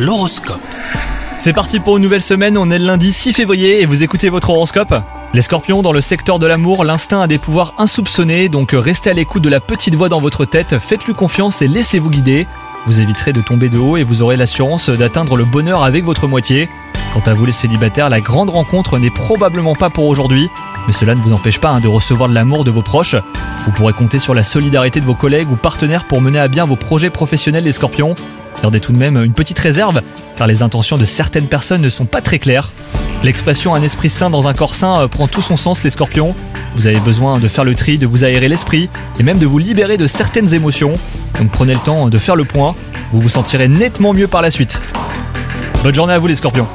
L'horoscope. C'est parti pour une nouvelle semaine, on est le lundi 6 février et vous écoutez votre horoscope Les scorpions, dans le secteur de l'amour, l'instinct a des pouvoirs insoupçonnés, donc restez à l'écoute de la petite voix dans votre tête, faites-lui confiance et laissez-vous guider. Vous éviterez de tomber de haut et vous aurez l'assurance d'atteindre le bonheur avec votre moitié. Quant à vous les célibataires, la grande rencontre n'est probablement pas pour aujourd'hui, mais cela ne vous empêche pas hein, de recevoir de l'amour de vos proches. Vous pourrez compter sur la solidarité de vos collègues ou partenaires pour mener à bien vos projets professionnels les scorpions. Gardez tout de même une petite réserve, car les intentions de certaines personnes ne sont pas très claires. L'expression un esprit sain dans un corps sain euh, prend tout son sens les scorpions. Vous avez besoin de faire le tri, de vous aérer l'esprit et même de vous libérer de certaines émotions. Donc prenez le temps de faire le point, vous vous sentirez nettement mieux par la suite. Bonne journée à vous les scorpions